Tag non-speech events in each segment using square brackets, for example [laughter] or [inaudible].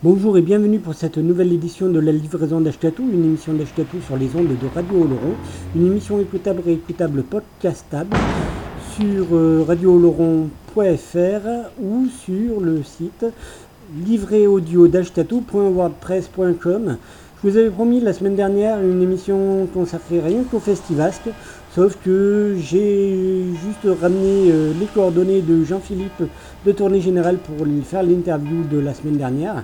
Bonjour et bienvenue pour cette nouvelle édition de la livraison d'Achetatou, une émission d'Achetatou sur les ondes de Radio Oloron, une émission écoutable, réécoutable, podcastable sur euh, radiooloron.fr ou sur le site livréaudio.wordpress.com. Je vous avais promis la semaine dernière une émission consacrée rien qu'au Festivasque, sauf que j'ai juste ramené euh, les coordonnées de Jean-Philippe de Tournée Générale pour lui faire l'interview de la semaine dernière.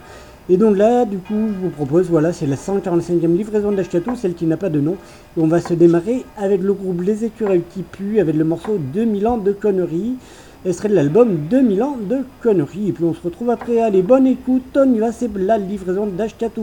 Et donc là, du coup, je vous propose, voilà, c'est la 145e livraison d'Ashkato, celle qui n'a pas de nom. Et on va se démarrer avec le groupe Les Écureuils qui puent, avec le morceau 2000 ans de conneries. Et ce serait de l'album 2000 ans de conneries. Et puis on se retrouve après. Allez, bonne écoute, on y va, c'est la livraison d'Ashkato.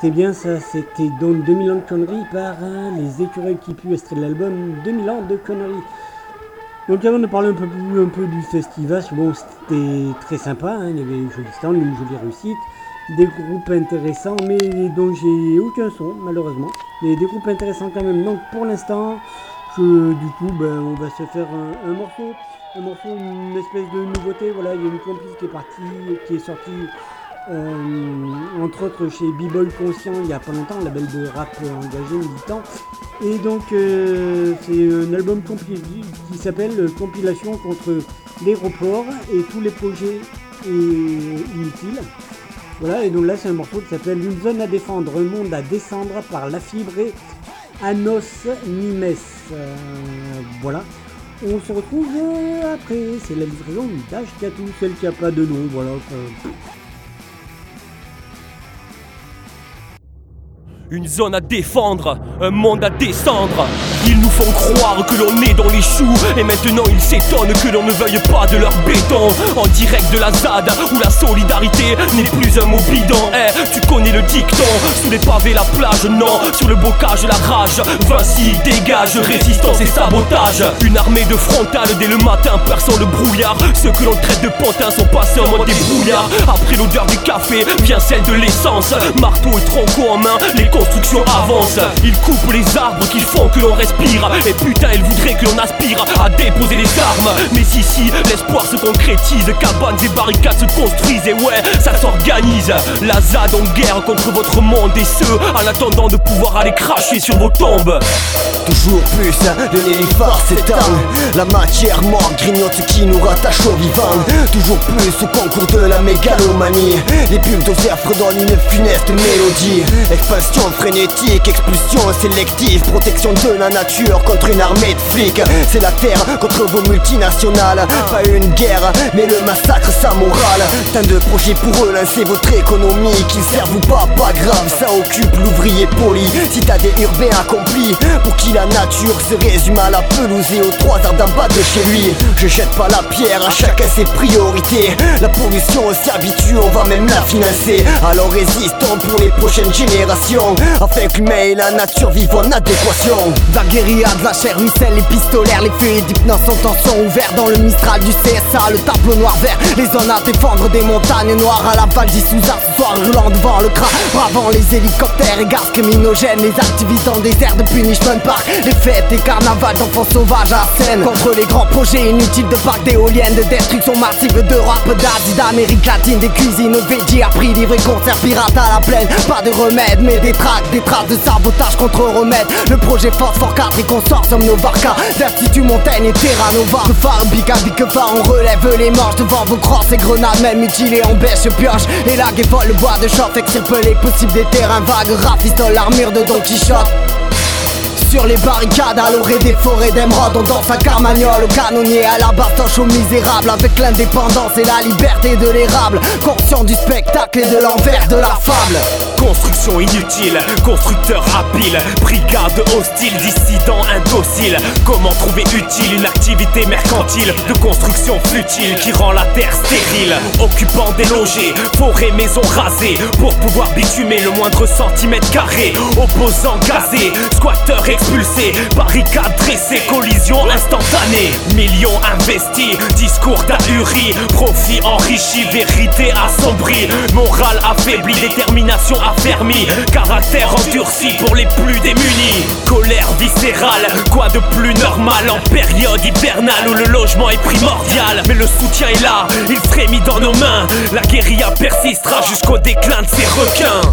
C'était bien ça, c'était donc 2000 ans de conneries par hein, les écureuils qui puent extrait de l'album 2000 ans de conneries. Donc avant de parler un peu, un peu du festival, bon c'était très sympa, hein, il y avait une jolie stand, une jolie réussite, des groupes intéressants mais dont j'ai aucun son malheureusement, mais des groupes intéressants quand même. Donc pour l'instant, du coup ben, on va se faire un, morceau, un morceau, une espèce de nouveauté, voilà, il y a une complice qui est partie, qui est sortie euh, entre autres chez B-Boy Conscient il n'y a pas longtemps, label de rap engagé, militant. Et donc euh, c'est un album qui s'appelle Compilation contre l'aéroport et tous les projets inutiles. Voilà, et donc là c'est un morceau qui s'appelle Une zone à défendre, un monde à descendre par la fibre et Anos Nimes. Euh, voilà. On se retrouve après, c'est la livraison d'H4, celle qui n'a pas de nom, voilà. Une zone à défendre, un monde à descendre. Nous font croire que l'on est dans les choux. Et maintenant ils s'étonnent que l'on ne veuille pas de leur béton. En direct de la ZAD où la solidarité n'est plus un mot bidon. Eh, tu connais le dicton. Sous les pavés la plage, non. Sur le bocage la rage. Vinci dégage, résistance et sabotage. Une armée de frontales dès le matin perçant le brouillard. Ceux que l'on traite de pantins sont passés en mode débrouillard Après l'odeur du café vient celle de l'essence. Marteau et tronco en main, les construction avance. Ils coupent les arbres qui font que l'on respire. Et putain, ils voudraient que l'on aspire à déposer les armes. Mais ici, l'espoir se concrétise. Cabanes et barricades se construisent. Et ouais, ça s'organise. La ZAD en guerre contre votre monde. Et ceux en attendant de pouvoir aller cracher sur vos tombes. Toujours plus, de nénuphar s'étend. La matière morte grignote qui nous rattache au vivant. Toujours plus au concours de la mégalomanie. Les bulldozers fredonnent une funeste mélodie. Expansion frénétique, expulsion sélective, protection de la nature contre une armée de flics. C'est la terre contre vos multinationales, pas une guerre, mais le massacre sa morale. Tant de projets pour eux, lancer votre économie, qu'ils servent ou pas, pas grave, ça occupe l'ouvrier poli. Si t'as des urbains accomplis, pour qui la nature se résume à la pelouse et aux trois arbres d'en bas de chez lui. Je jette pas la pierre, à chacun ses priorités. La pollution s'y habitue, on va même la financer. Alors résistons pour les prochaines générations. Avec l'humain et la nature vivent en adéquation La de la chair ruisselle, les pistolaires, les feux d'hypnose sont en son ouvert Dans le Mistral du CSA, le tableau noir vert Les zones à défendre des montagnes noires à la Val d'Issouza Ce soir roulant devant le cras, bravant les hélicoptères et gaz criminogènes Les activistes en désert de Punishment Park Les fêtes et carnavals d'enfants sauvages à scène Contre les grands projets inutiles de parcs d'éoliennes De destruction massive d'Europe, d'Asie, d'Amérique latine Des cuisines veggie à prix livré, concert pirate à la plaine Pas de remède mais des traces des traces de sabotage contre remède Le projet Force 4 et sort comme nos barcas. Vertitu, Montaigne et Terra Nova Que phare, bica, bique on relève les manches Devant vos crosses et grenades, même mutilées on bêche, pioche. Et la folle le bois de chauffe, extirpe les possibles des terrains vagues. Rafistole l'armure de Don Quichotte sur les barricades à l'orée des forêts d'émeraude On danse à Carmagnol, au canonnier, à la bastoche aux misérables Avec l'indépendance et la liberté de l'érable Conscient du spectacle et de l'envers de la fable. Construction inutile, constructeur habile Brigade hostile, dissident indocile. Comment trouver utile une activité mercantile De construction futile qui rend la terre stérile? Occupant des logés, forêts, maisons rasées Pour pouvoir bitumer le moindre centimètre carré. Opposants gazés, squatteurs expulsés Barricades dressées, collision instantanée Millions investis, discours d'ahuri Profit enrichi, vérité assombrie. Morale affaiblie, détermination affermie. Caractère endurci pour les plus démunis. Colère viscérale, quoi de plus normal En période hivernale où le logement est primordial? Mais le soutien est là, il frémit dans nos mains. La guérilla persistera jusqu'au déclin de ces requins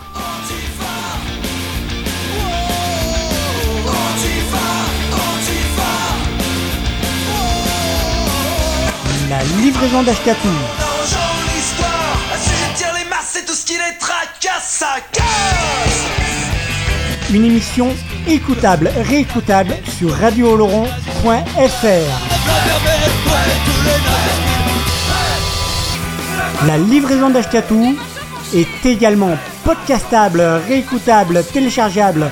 Livraison d'Ashkatou. Une émission écoutable, réécoutable sur radiooloron.fr. La livraison d'Ashkatou est également podcastable, réécoutable, téléchargeable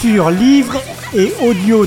sur livre et audio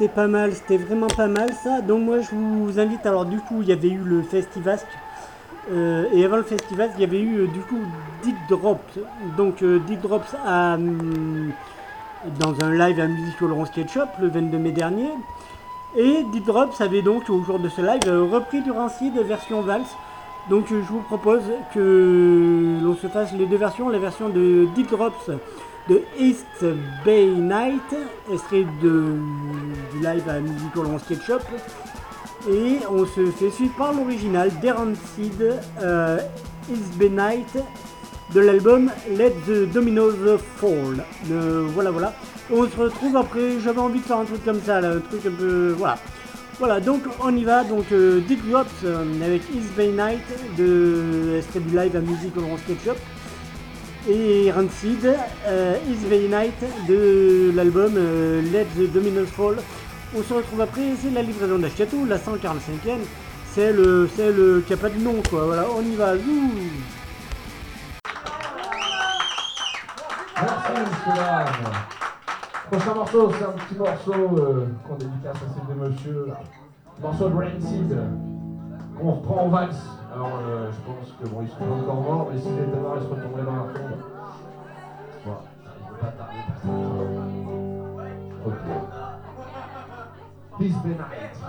C'était pas mal, c'était vraiment pas mal ça. Donc moi je vous invite, alors du coup il y avait eu le Festivasque. Euh, et avant le Festivasque, il y avait eu euh, du coup Deep Drops. Donc euh, Deep Drops a, hum, dans un live à Musical Laurent Sketch Shop le 22 mai dernier. Et Deep Drops avait donc au jour de ce live repris du Rancid version valse. Donc je vous propose que l'on se fasse les deux versions, la version de Deep Drops de East Bay Night, extrait de, du live à Musical on Sketchup. Et on se fait suivre par l'original d'Erancid euh, East Bay Night de l'album Let the Dominoes Fall. Euh, voilà, voilà. On se retrouve après, j'avais envie de faire un truc comme ça, un truc un peu. Voilà. Voilà, donc on y va. Donc euh, Dick Drops euh, avec East Bay Night de extrait du live à Musical on Sketchup et Rancid, euh, Is Very Night de l'album euh, Let the Dominoes Fall. On se retrouve après, c'est la livraison d'Ashkatou, la 145e, c'est le, c'est qui a pas de nom quoi, voilà, on y va, zou Merci monsieur Prochain morceau, c'est un petit morceau euh, qu'on dédicace à ces deux monsieur là. Morceau de Rancid, qu'on reprend en valse. Alors, euh, je pense que bon, ils sont pas encore morts, mais s'ils étaient morts, ils se retomberaient dans la tombe. Voilà, ne peut pas tarder, Ok. Peace be night.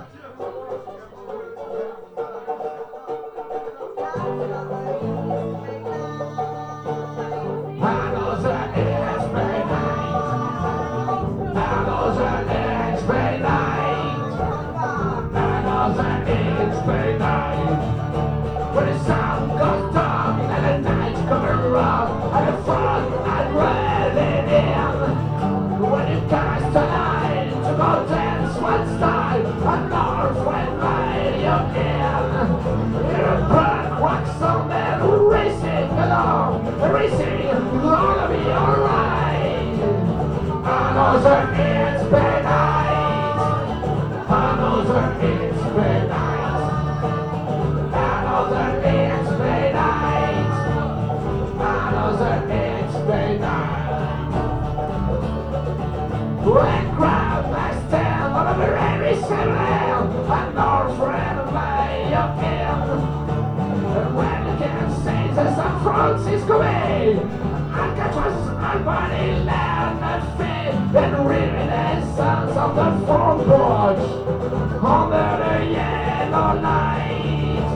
And no friend. And can say to San Francisco Bay, Alcatraz and Bonnie land and really the sons of the front porch under the yellow light.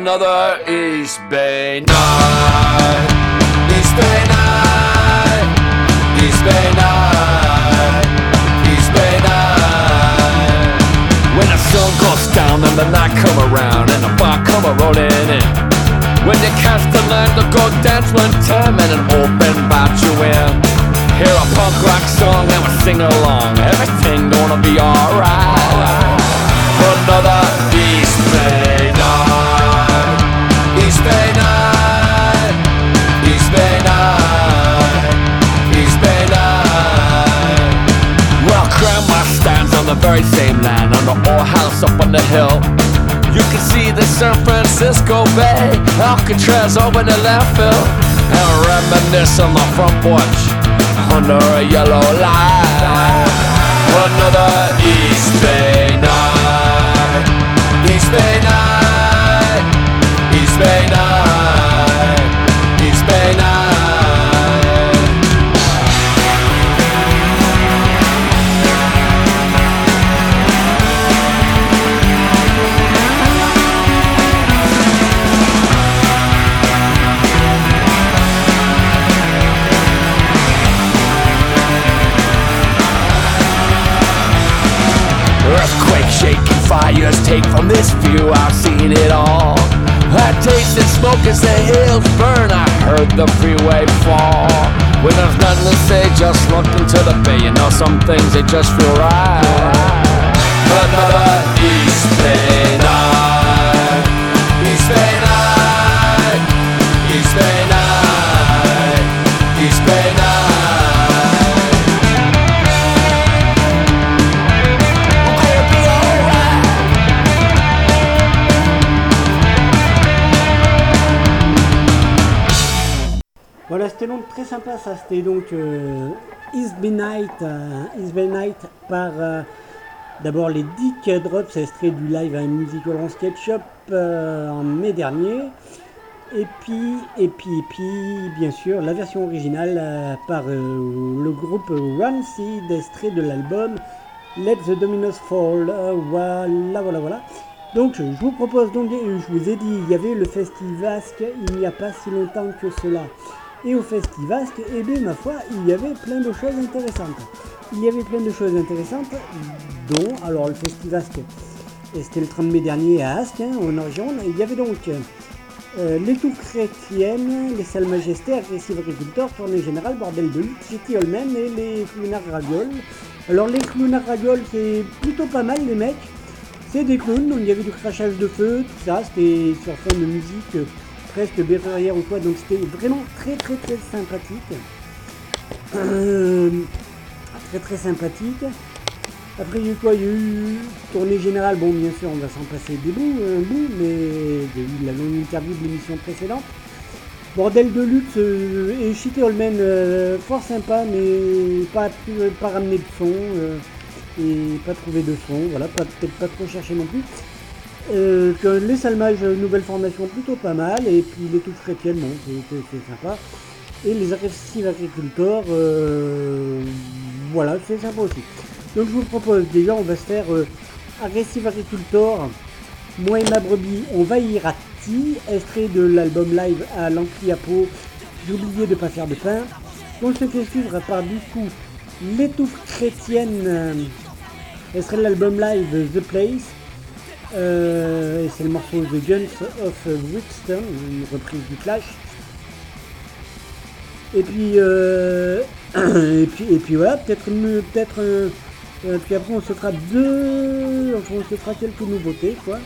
Another East Bay night. East Bay night. East Bay night. East Bay night. When the sun goes down and the night come around and the bar come rolling in. When you catch the line to go dance one time and an open bat you in. Hear a punk rock song and we sing along. Everything gonna be alright. Another East the very same land on the old house up on the hill. You can see the San Francisco Bay, Alcatraz over the landfill, and reminisce on the front porch under a yellow light. Another East Bay night, East Bay night, East Bay night, fires take from this view, I've seen it all. I tasted smoke as the hills burn, I heard the freeway fall. When there's nothing to say, just look into the bay. You know some things they just feel right. Another East c'était donc très sympa ça. C'était donc euh, East Bay Night, euh, Night par euh, d'abord les Dick Drops, extrait du live à Musical on Sketchup euh, en mai dernier. Et puis, et puis, et puis, bien sûr, la version originale euh, par le groupe Seed, extrait de l'album Let the Dominos Fall. Voilà, voilà, voilà. Donc, je vous propose donc, je vous ai dit, il y avait le Festivasque il n'y a pas si longtemps que cela. Et au Festivasque, eh bien, ma foi, il y avait plein de choses intéressantes. Il y avait plein de choses intéressantes, dont, alors, le Festivasque, c'était le 30 mai dernier à Asque, en Orgeonde, il y avait donc euh, les tout chrétiennes, les salles majestés, agressives agriculteurs, tournée générale, bordel de lutte, GT Holmen et les clownards ravioles. Alors les clownards ravioles, c'est plutôt pas mal les mecs. C'est des clowns, donc il y avait du crachage de feu, tout ça, c'était sur fond de musique euh, presque berrurière ou quoi, donc c'était vraiment très très très sympathique. Euh, très très sympathique. Après, il y a eu quoi? Il y a eu tournée générale. Bon, bien sûr, on va s'en passer des bouts, bout, mais il eu la longue interview de l'émission précédente. Bordel de luxe euh, et Shitty Holman, euh, fort sympa, mais pas, pas ramener de son euh, et pas trouver de son. Voilà, peut-être pas trop chercher non plus. Euh, que les salmages, euh, nouvelle formation plutôt pas mal, et puis les touches chrétiennes, bon, c'est- sympa. Et les agressifs agriculteurs, euh, voilà, c'est sympa aussi. Donc je vous propose, déjà on va se faire euh, agressif agriculteur, moi et ma brebis, on va Irati, extrait de l'album live à l'Ancliapo, j'ai oublié de pas faire de pain. On se fait suivre par du coup l'étouffe chrétienne, euh, extrait de l'album live The Place. Euh, et c'est le morceau The Guns of Brixton, une reprise du Clash. Et puis, euh, [coughs] et puis, et puis voilà, peut-être, peut-être, puis après on se fera deux, on se fera quelques nouveautés quoi.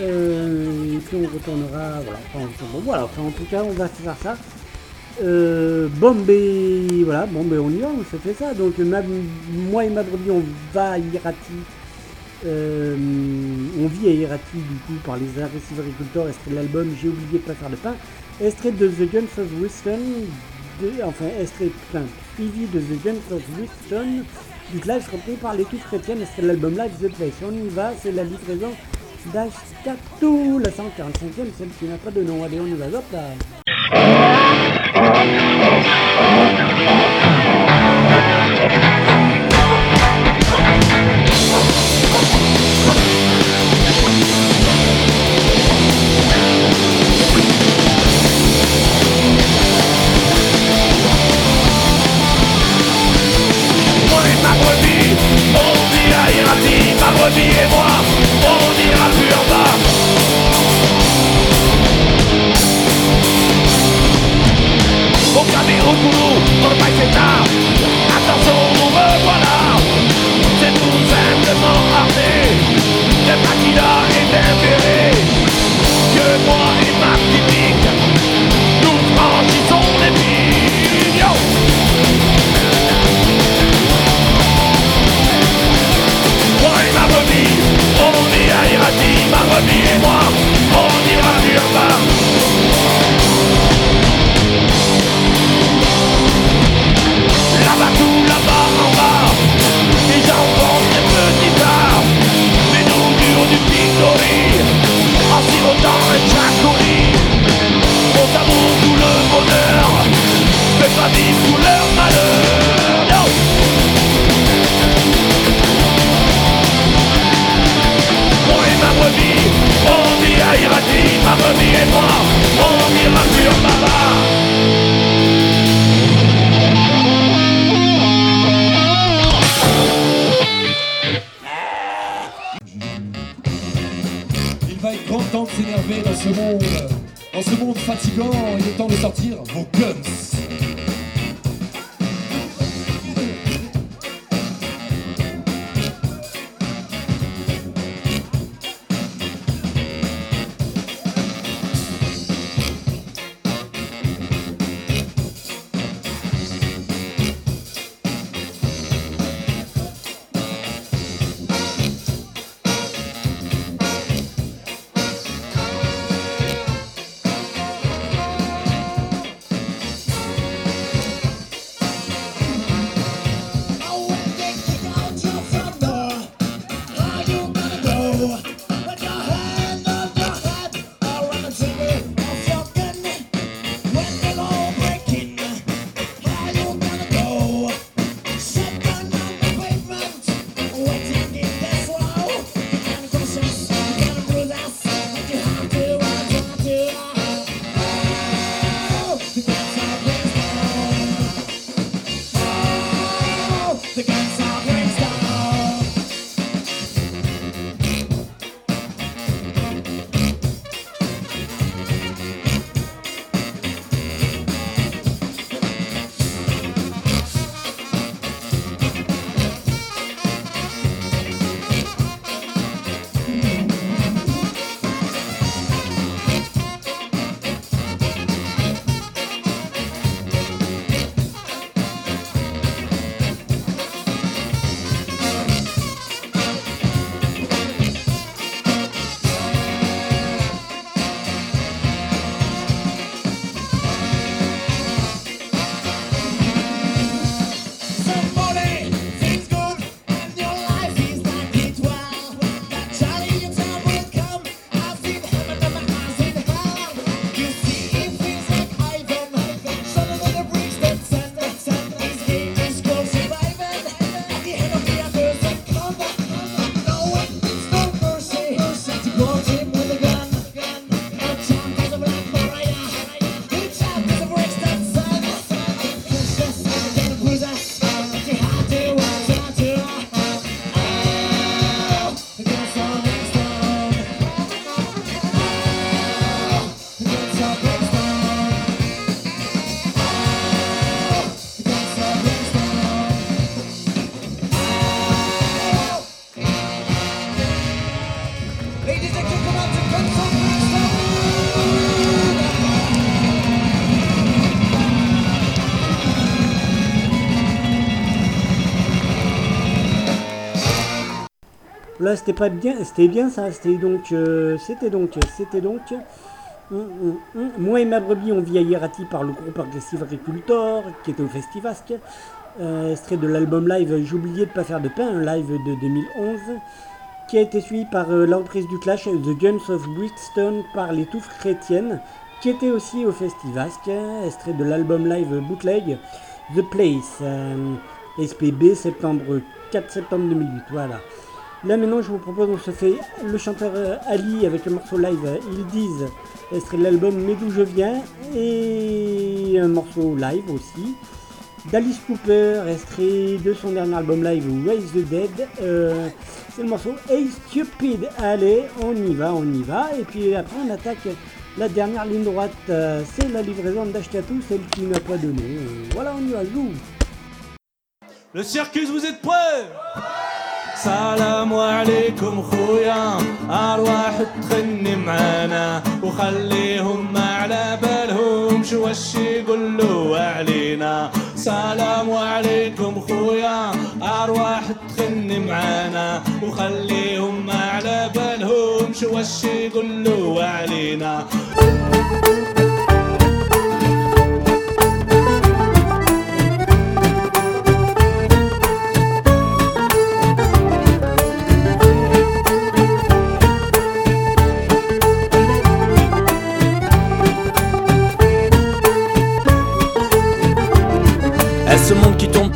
Euh, et puis on retournera, voilà, enfin, bon, voilà, enfin, en tout cas on va faire ça. Bon, ben voilà, bon, ben on y va, on se fait ça. Donc, ma- moi et ma brebis, on va à Irati. Euh, on vit à Irati, du coup, par les agriculteurs. Extrait de l'album J'ai oublié de pas faire de pain. Extrait de The Guns of Wiston. De, enfin, extrait plein. Suivi de The Guns of Wiston. Du clash repris par chrétiennes. Extrait de l'album Live The Place. On y va, c'est la livraison d'Ashkatu, la 145e, celle qui n'a pas de nom. Allez, on y va, hop là. Brebis et moi, on ira plus en bas. Au camion au boulot, on le c'est tard. Attention, nous revoilà. C'est tout simplement armé. Des maquinas et des Là, c'était pas bien, c'était bien ça. C'était donc, euh, c'était donc, c'était donc. Hum, hum, hum. Moi et ma brebis, on vit à Yerati par le groupe Aggressive Agricultor, qui était au Festivasque. Euh, extrait de l'album live oublié de pas faire de pain, un live de 2011, qui a été suivi par euh, du Clash The Guns of Brixton par les Touffes Chrétiennes, qui était aussi au Festivasque, extrait de l'album live Bootleg The Place, euh, SPB, septembre 4 septembre 2008. Voilà. Là maintenant je vous propose, on se fait le chanteur euh, Ali avec le morceau live euh, Ils disent, extrait de l'album Mais d'où je viens, et un morceau live aussi. D'Alice Cooper, extrait de son dernier album live Raise the Dead. Euh, c'est le morceau Hey Stupid. Allez, on y va, on y va. Et puis après on attaque la dernière ligne droite. euh, c'est la livraison d'Ashkatou, celle qui n'a pas donné. Euh, voilà, on y va, joue. Le circus, vous êtes prêts? سلام عليكم خويا أرواح تغني معانا وخليهم ما على بالهم شو واش يقولوا علينا. سلام عليكم خويا أرواح تغني معانا وخليهم ما على بالهم شو واش يقولوا علينا.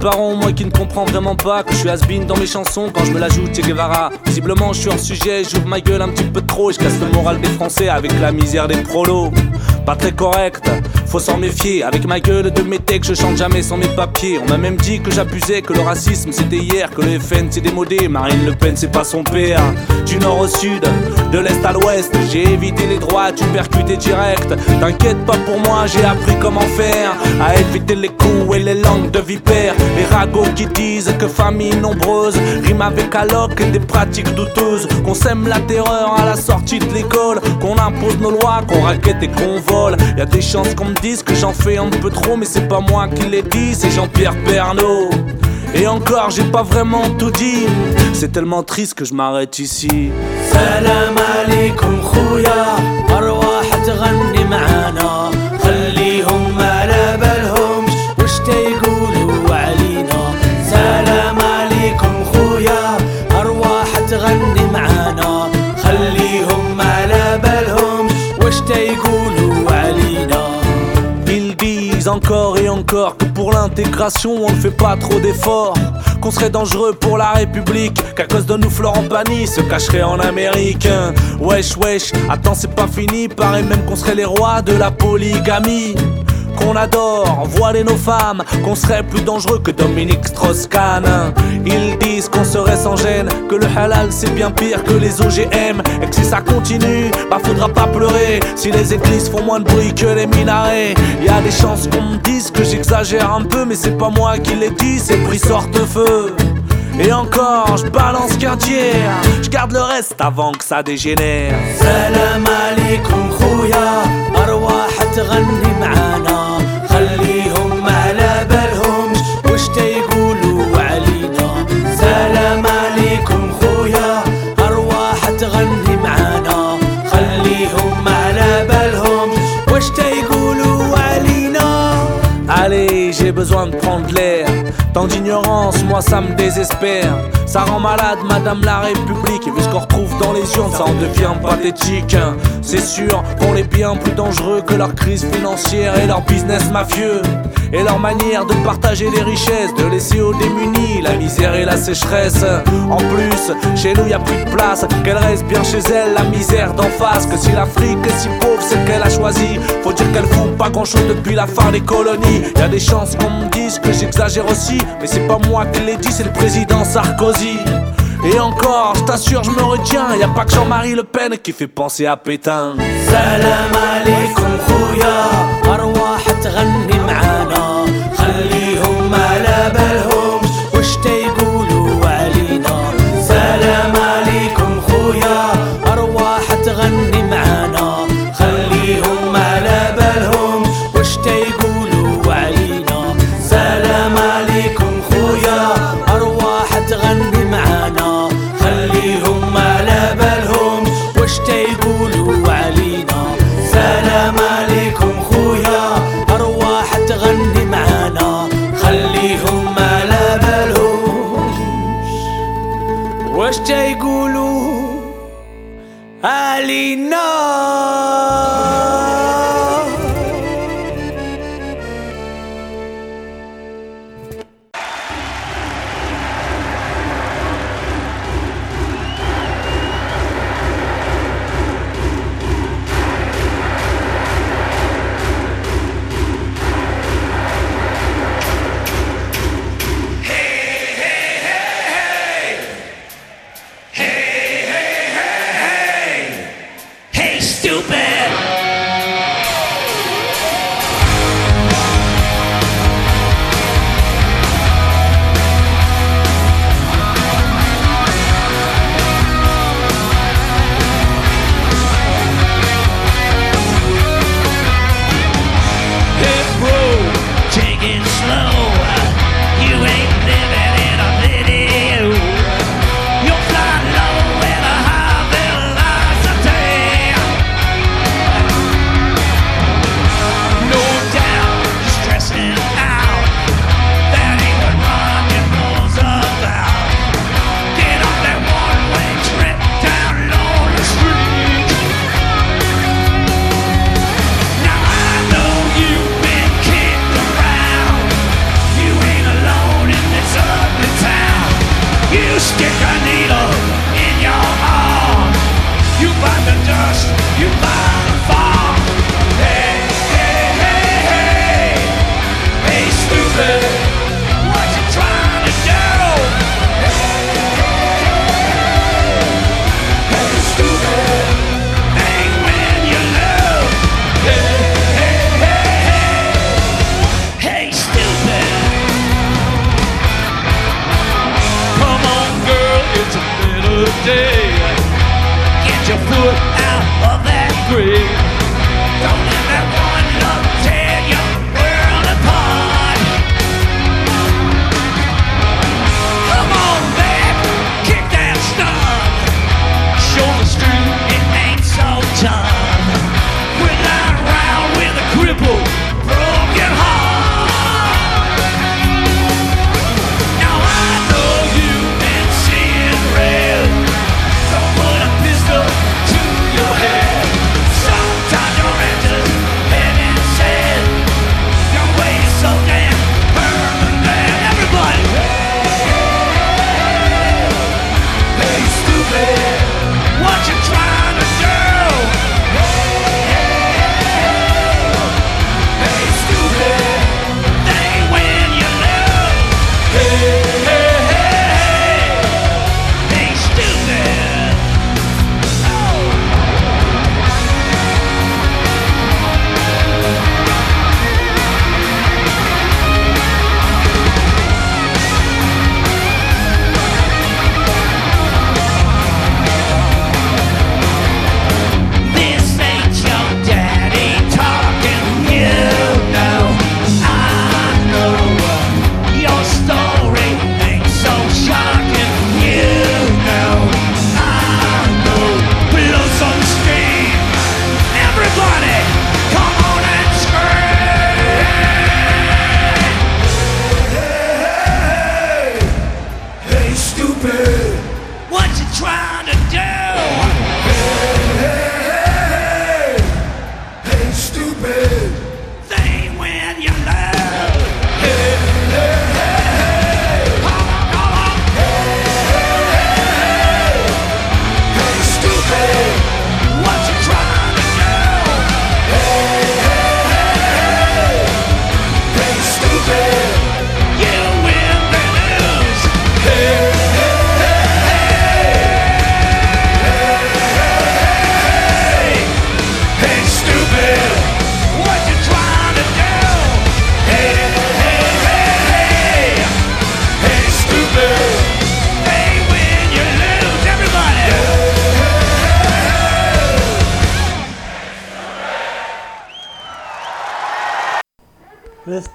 Monde qui tourne par rond, moi qui ne comprends vraiment pas que je suis has dans mes chansons quand je me la joue Che Guevara. Visiblement, je suis hors sujet, j'ouvre ma gueule un petit peu trop et je casse le moral des Français avec la misère des prolos. Pas très correct, faut s'en méfier. Avec ma gueule de métèque, je chante jamais sans mes papiers. On m'a même dit que j'abusais, que le racisme c'était hier, que le FN c'est démodé. Marine Le Pen c'est pas son père. Du nord au sud, de l'est à l'ouest, j'ai évité les droites, tu percuté direct. T'inquiète pas pour moi, j'ai appris comment faire. À éviter les coups et les langues de vipère. Les ragots qui disent que famille nombreuse rime avec alloc et des pratiques douteuses. Qu'on sème la terreur à la sortie de l'école, qu'on impose nos lois, qu'on raquette et qu'on vole. Y a des chances qu'on me dise que j'en fais un peu trop, mais c'est pas moi qui l'ai dit, c'est Jean-Pierre Pernaud. Et encore, j'ai pas vraiment tout dit. C'est tellement triste que je m'arrête ici. سلام عليكم خويا أرواح تغني معانا l'intégration on ne fait pas trop d'efforts. Qu'on serait dangereux pour la République Qu'à cause de nous Florent Pagny se cacherait en Amérique. Wesh wesh, attends c'est pas fini Paraît même qu'on serait les rois de la polygamie qu'on adore, voiler nos femmes, qu'on serait plus dangereux que Dominique Strauss-Kahn. Ils disent qu'on serait sans gêne, que le halal c'est bien pire que les OGM, et que si ça continue, bah faudra pas pleurer. Si les églises font moins de bruit que les minarets, y a des chances qu'on me dise que j'exagère un peu, mais c'est pas moi qui l'ai dit, c'est pris sorte-feu. Et encore, je balance qu'un tiers, je garde le reste avant que ça dégénère. سلام عليكم خويا أرواح تغني معانا de prendre l'air. Tant d'ignorance, moi ça me désespère. Ça rend malade, Madame la République. Et vu ce qu'on retrouve dans les urnes, ça en devient pathétique. C'est sûr qu'on est bien plus dangereux que leur crise financière et leur business mafieux et leur manière de partager les richesses, de laisser aux démunis la misère et la sécheresse. En plus, chez nous y a plus de place, qu'elle reste bien chez elle, la misère d'en face. Que si l'Afrique est si pauvre, c'est qu'elle a choisi. Faut dire qu'elle fout pas grand chose depuis la fin des colonies. Y a des chances qu'on me dise que j'exagère aussi, mais c'est pas moi qui l'ai dit, c'est le président Sarkozy. Et encore, je t'assure, je me retiens. Y a pas que Jean-Marie Le Pen qui fait penser à Pétain. Salam alaikum,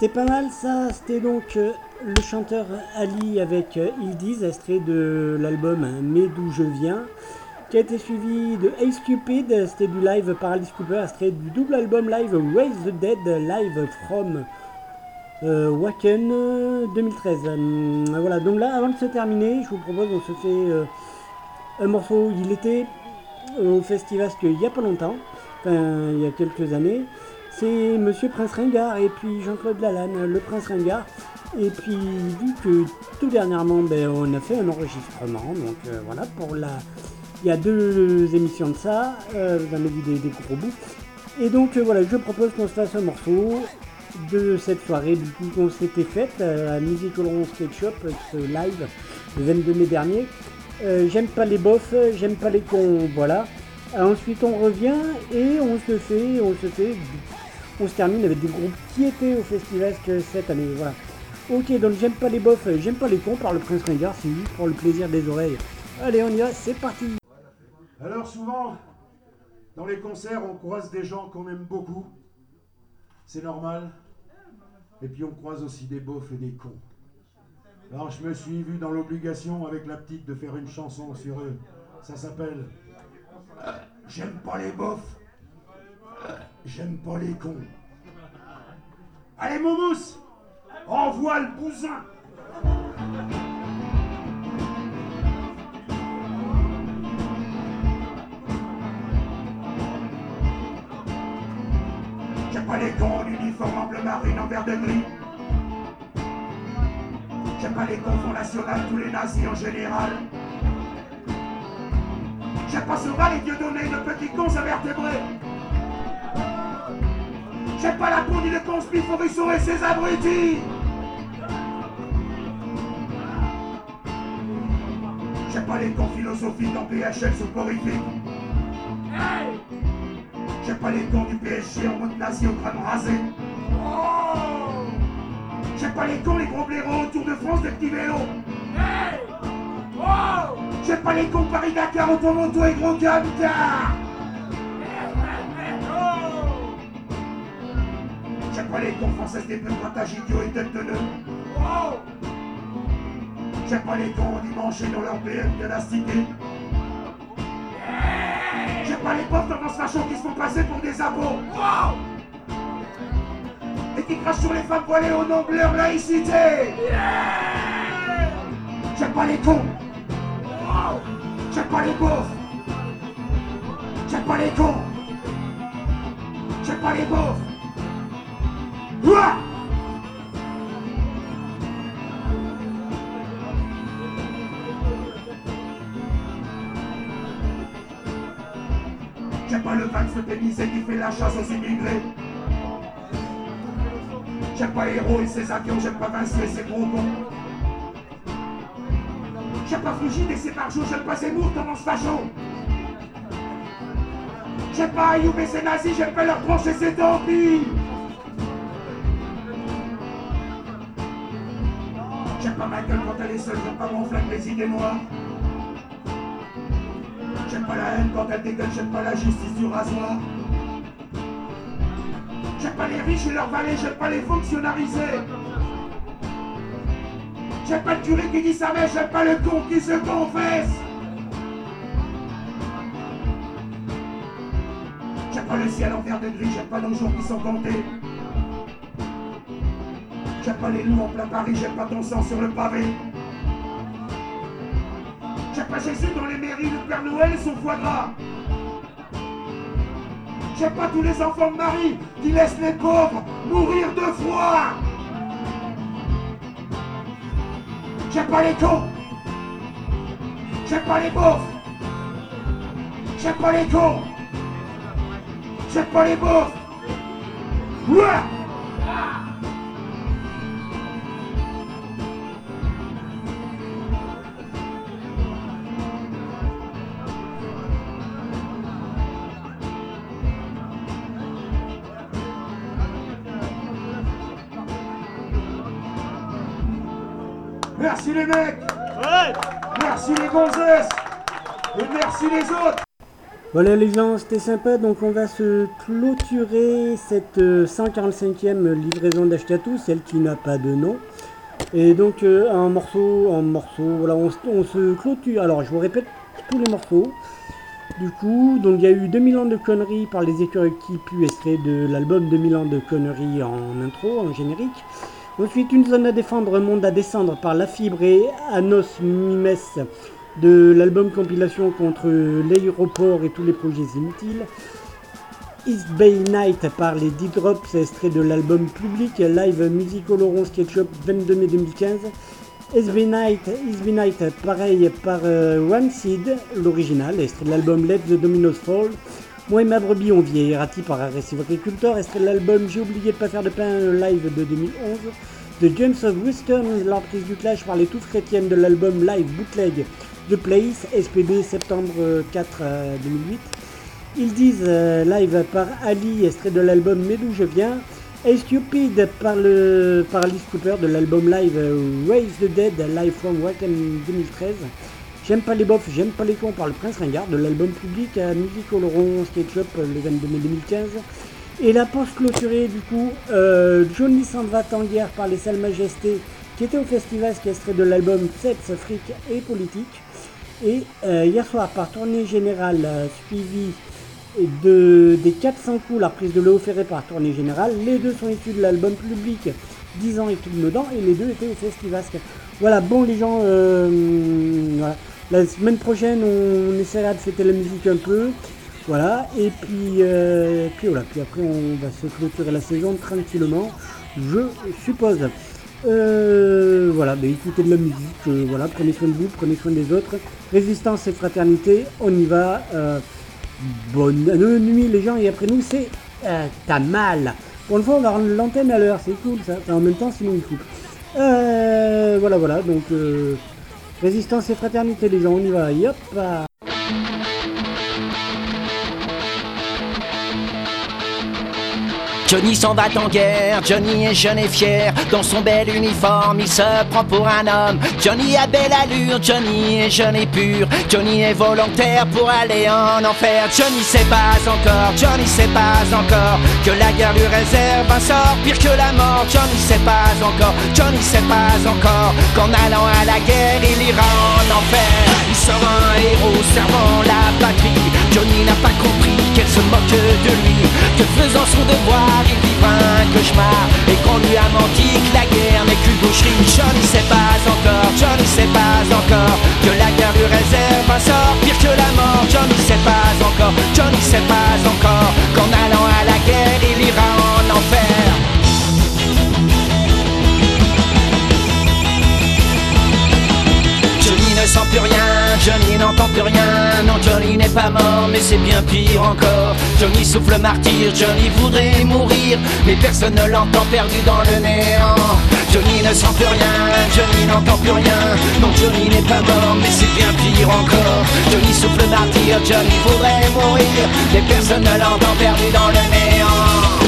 C'était pas mal ça, c'était donc euh, le chanteur Ali avec euh, Ildiz, extrait de l'album Mais d'où je viens, qui a été suivi de Ace Cupid, c'était du live par Alice Cooper, extrait du double album live Raise the Dead, live from euh, Wacken euh, 2013. voilà, donc là, avant de se terminer, je vous propose, on se fait un morceau, il était au festival il n'y a pas longtemps, enfin il y a quelques années. C'est Monsieur Prince Ringard et puis Jean-Claude Lalanne, le Prince Ringard. Et puis vu que tout dernièrement, ben, on a fait un enregistrement, donc euh, voilà pour la. Il y a deux émissions de ça, euh, vous avez vu des, des gros bouts. Et donc euh, voilà, je propose qu'on se fasse un morceau de cette soirée du coup qu'on s'était faite à Room Skate Shop, ce live le 22 mai dernier. J'aime pas les bofs, j'aime pas les cons, voilà. Ensuite on revient et on se fait, on se fait, on se termine avec des groupes qui étaient au festival que cette année, voilà. Ok, donc j'aime pas les bofs, j'aime pas les cons par le Prince Ringard, c'est juste pour le plaisir des oreilles. Allez, on y va, c'est parti. Alors souvent, dans les concerts, on croise des gens qu'on aime beaucoup. C'est normal. Et puis on croise aussi des beaufs et des cons. Alors je me suis vu dans l'obligation avec la petite de faire une chanson sur eux. Ça s'appelle euh, J'aime pas les beaufs. J'aime pas les cons. Allez Momous Envoie le bousin J'aime pas les cons en uniforme en bleu marine en vert de gris. J'aime pas les cons National, tous les nazis en général. J'aime pas souvent les dieux donnés de petits cons invertébrés. J'aime pas la peau ni le con Spiforisson et ses abrutis. J'aime pas les cons philosophiques en PHL soporifiques. J'aime pas les cons du PSG en mode nazi au crâne rasé. J'aime pas les cons, les gros blaireaux autour de France des petits vélos. J'aime pas les cons Paris-Dakar, automoto et gros camtar. Les cons françaises des plus grattage idiots et têtes de nœud. J'aime pas les cons dimanche dans leur BM bien astiqués. J'aime pas les pauvres tendances facho qui se font passer pour des abos. Et qui crachent sur les femmes voilées au nom de leur laïcité. J'aime pas les cons. J'aime pas les pauvres. J'aime pas les cons. J'aime pas les pauvres. J'aime pas le vax féminisé qui fait la chasse aux immigrés. J'aime pas Héros et ses avions, j'aime pas Vinci et ses gros cons. J'aime pas Frigide et ses barjots, j'aime pas Zemmour, tendance facho. J'aime pas Ayoub et ses nazis, j'aime pas leur et ses torpilles. Quand elle est seule, j'aime pas mon flingue, les idées noires. J'aime pas la haine quand elle dégueule, j'aime pas la justice du rasoir. J'aime pas les riches et leurs valets, j'aime pas les fonctionnalisés. J'aime pas le curé qui dit sa messe, j'aime pas le con qui se confesse. J'aime pas le ciel en verre de gris, j'aime pas nos jours qui sont comptés. J'aime pas les loups en plein Paris, j'aime pas ton sang sur le pavé. J'aime pas Jésus dans les mairies, le Père Noël et son foie gras. J'aime pas tous les enfants de Marie qui laissent les pauvres mourir de froid. J'aime pas les cons. J'aime pas les beaufs. J'aime pas les cons. J'aime pas les beaufs. Ouah les mecs Merci les gonzesses Et merci les autres Voilà les gens, c'était sympa, donc on va se clôturer cette euh, 145e livraison d'Ashkatou, celle qui n'a pas de nom. Et donc euh, un morceau, un morceau, voilà, on, se- on se clôture. Alors je vous répète tous les morceaux. Du coup, donc il y a eu 2000 ans de conneries par les écureuils qui puent extrait de l'album 2000 ans de conneries en intro, en générique. Ensuite, une zone à défendre, un monde à descendre par La Fibre et Anos Mimes de l'album compilation contre l'aéroport et tous les projets inutiles. East Bay Night par les D-Drops, extrait de l'album public Live Musical Oron Sketchup 22 mai 2015. SB Night, SB Night, pareil par euh, One Seed, l'original, extrait de l'album Let the Dominoes Fall. Moi et ma brebis on vieillirati par Aggressive Agricultor, extrait de l'album J'ai oublié de pas faire de pain live de 2011. The James of Western, l'entreprise du Clash par les touffes chrétiennes de l'album live bootleg The Place, SPB septembre 4 euh, 2008. Ils disent euh, live par Ali, extrait de l'album Mais d'où je viens. Stupid par, le, par Alice Cooper de l'album live euh, Raise the Dead, live from Wacken 2013. J'aime pas les bofs, j'aime pas les cons par le Prince Ringard de l'album public à Music Oloron Sketchup le 22 mai 2015. Et la pause clôturée du coup, euh, Johnny s'en va par les Salles Majestés qui était au festival qui est de l'album Sex, Fric et Politique. Et euh, hier soir par tournée générale euh, suivie de, des 400 coups, la reprise de Léo Ferré par tournée générale. Les deux sont issus de l'album public 10 ans et tout dedans et les deux étaient au Festivasque. Voilà, bon les gens, euh, voilà. La semaine prochaine on, essaiera de fêter la musique un peu. Voilà, et puis, euh, puis voilà, puis après on va se clôturer la saison tranquillement, je suppose. Euh, voilà, bah, écoutez de la musique, euh, voilà, prenez soin de vous, prenez soin des autres. Résistance et fraternité, on y va. Euh, bonne nuit les gens, et après nous c'est euh, t'as mal. Pour une fois on va rendre l'antenne à l'heure, c'est cool ça. Enfin, en même temps sinon il. Euh, voilà, voilà, donc euh, résistance et fraternité les gens, on y va. Yop Johnny s'en va en guerre, Johnny est jeune et fier, dans son bel uniforme il se prend pour un homme. Johnny a belle allure, Johnny est jeune et pur, Johnny est volontaire pour aller en enfer. Johnny sait pas encore, Johnny sait pas encore que la guerre lui réserve un sort pire que la mort. Johnny sait pas encore, Johnny sait pas encore qu'en allant à la guerre il ira en enfer. Il sera un héros servant la patrie. Johnny n'a pas compris qu'elle se moque de lui, que faisant son devoir il vivra un cauchemar et qu'on lui a menti que la guerre n'est qu'une boucherie. Johnny sait pas encore, Johnny sait pas encore que la guerre lui réserve un sort pire que la mort. Johnny sait pas encore, Johnny sait pas encore qu'en allant à la guerre il ira en enfer. Plus rien, Johnny n'entend plus rien. Non, Johnny n'est pas mort, mais c'est bien pire encore. Johnny souffle martyr, Johnny voudrait mourir, mais personne ne l'entend perdu dans le néant. Johnny ne sent plus rien, Johnny n'entend plus rien. Non, Johnny n'est pas mort, mais c'est bien pire encore. Johnny souffle martyr, Johnny voudrait mourir, mais personne ne l'entend perdu dans le néant.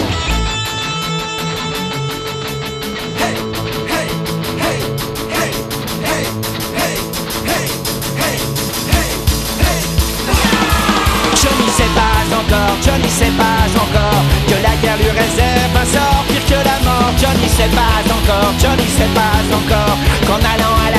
Pas encore que la guerre lui réserve un sort pire que la mort. Johnny sait pas encore, Johnny sait pas encore qu'en allant à la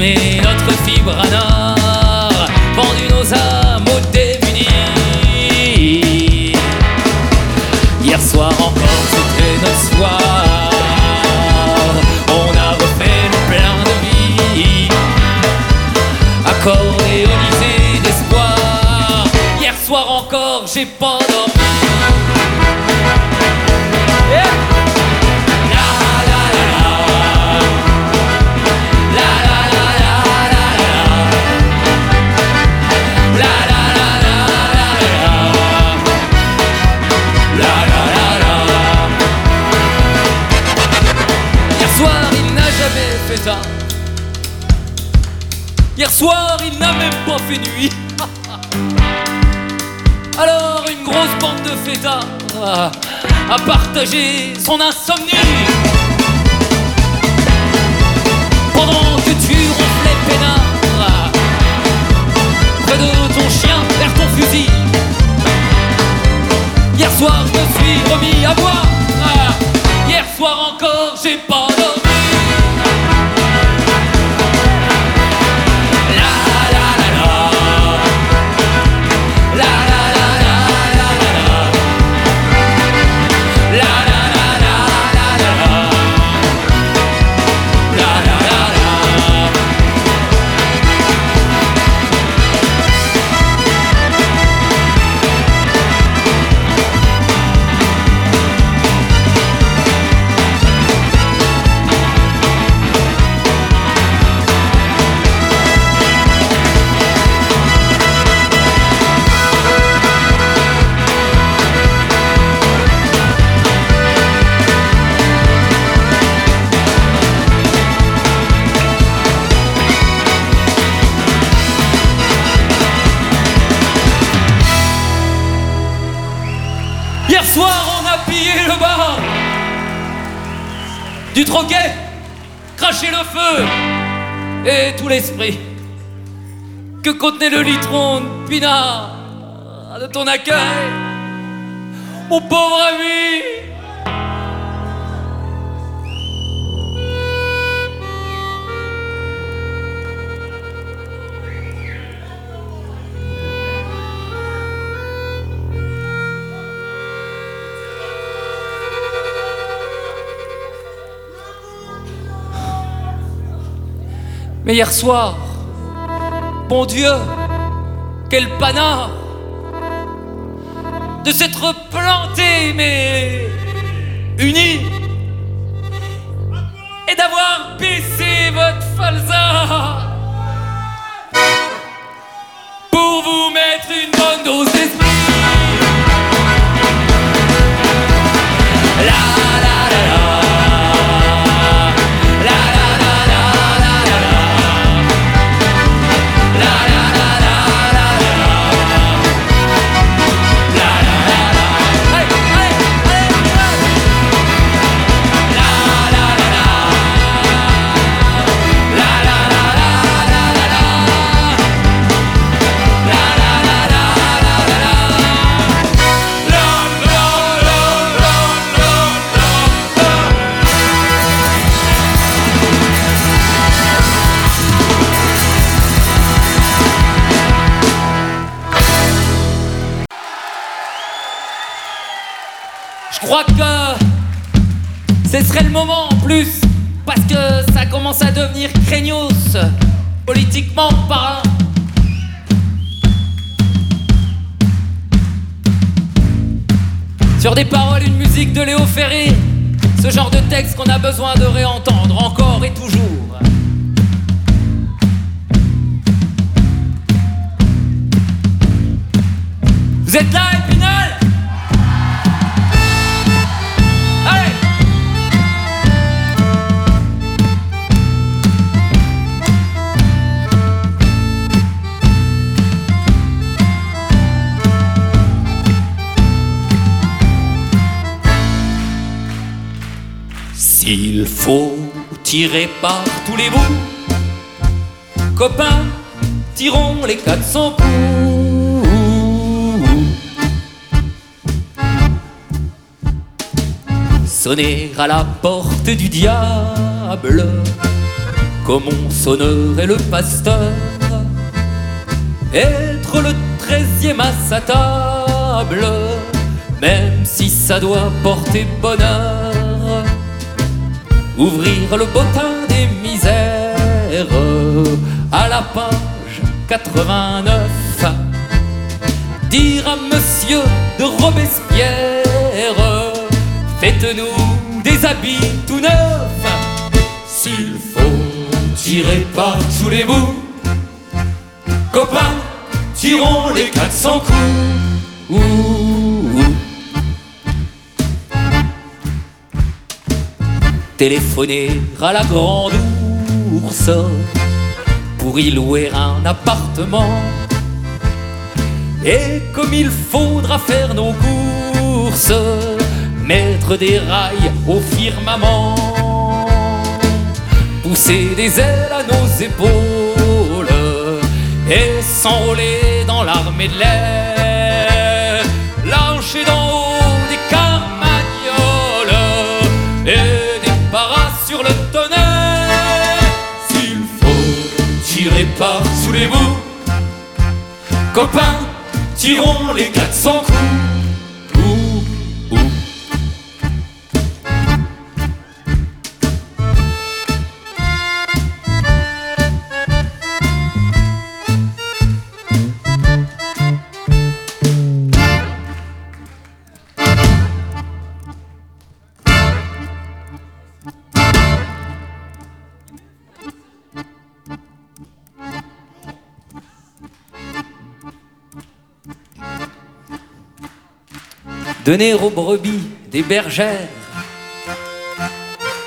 Notre fibre anard, vendu nos âmes aux démunis. Hier soir encore, c'était notre soir. On a refait le plein de vie. Accordéonisé d'espoir. Hier soir encore, j'ai pas nuit. [laughs] Alors, une grosse bande de fêtards a partagé son insomnie. Pendant que tu ronflais peinard, près de ton chien, vers ton fusil. Hier soir, je me suis remis à boire. Hier soir encore, j'ai pas dormi. Du troquet, craché le feu et tout l'esprit que contenait le litron de pinard de ton accueil, mon pauvre ami. Mais hier soir, bon Dieu, quel panard de s'être planté, mais unis, et d'avoir baissé votre falsa pour vous mettre une bonne dose d'esprit. Je crois que ce serait le moment en plus, parce que ça commence à devenir craignos, politiquement parlant. Sur des paroles, une musique de Léo Ferré, ce genre de texte qu'on a besoin de réentendre encore et toujours. Vous êtes là, Épinal Allez S'il faut tirer par tous les bouts, copains, tirons les 400 coups. sonner à la porte du diable, comme on sonnerait le pasteur, être le treizième à sa table, même si ça doit porter bonheur, ouvrir le bottin des misères à la page 89, dire à monsieur de Robespierre, Faites-nous des habits tout neufs. S'il faut tirer par tous les bouts, copains, tirons les 400 coups. Ouh. Téléphoner à la grande ours pour y louer un appartement. Et comme il faudra faire nos courses, mettre des rails au firmament, pousser des ailes à nos épaules et s'enrôler dans l'armée de l'air, sous les bouts, copains, tirons les 400 coups. Aux brebis des bergères,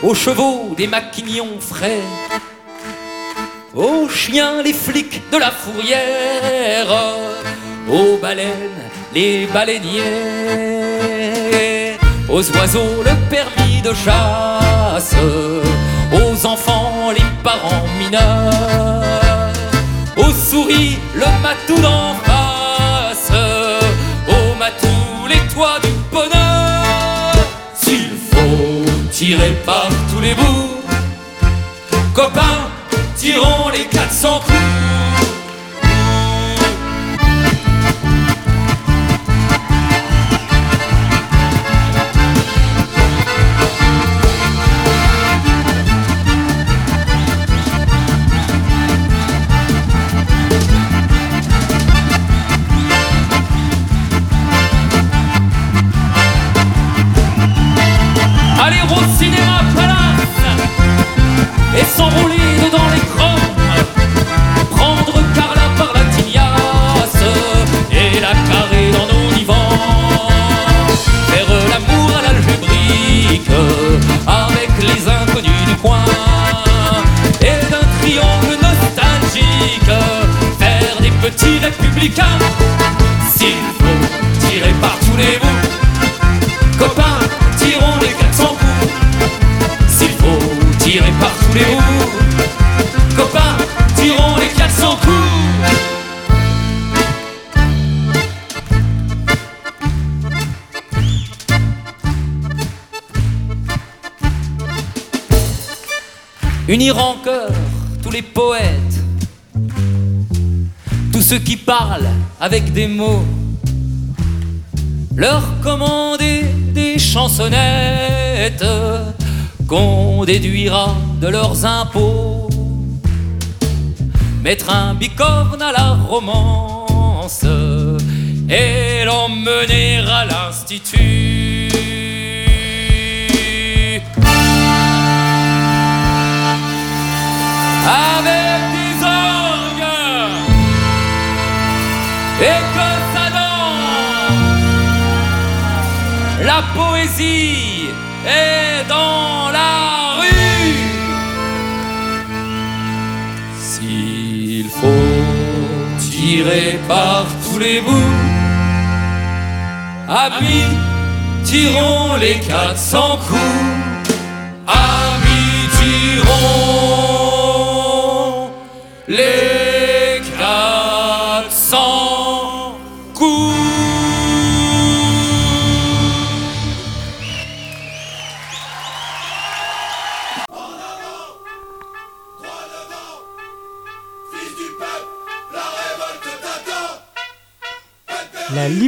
aux chevaux des maquignons frais, aux chiens les flics de la fourrière, aux baleines les baleiniers, aux oiseaux le permis de chasse, aux enfants les parents mineurs, aux souris le matou d'en face, aux matous les toits du bonheur. S'il faut tirer par tous les bouts, copains, tirons les 400 coups. Avec des mots leur commander des chansonnettes qu'on déduira de leurs impôts. Mettre un bicorne à la romance et l'emmener à l'institut. La poésie est dans la rue. S'il faut tirer par tous les bouts, amis, tirons les 400 coups.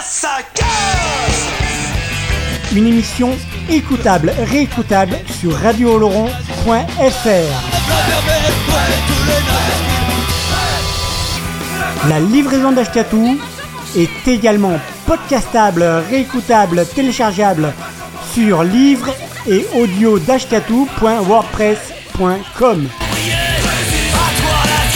Ça casse Une émission écoutable, réécoutable sur radiooloron.fr. La livraison d'Ashkatou est également podcastable, réécoutable, téléchargeable sur livre et audio.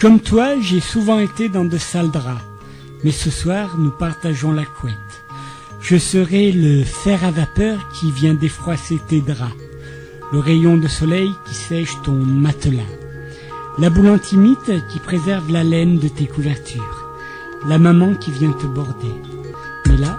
Comme toi, j'ai souvent été dans de sales draps, mais ce soir, nous partageons la couette. Je serai le fer à vapeur qui vient défroisser tes draps, le rayon de soleil qui sèche ton matelas, la boule antimite qui préserve la laine de tes couvertures, la maman qui vient te border. Mais là,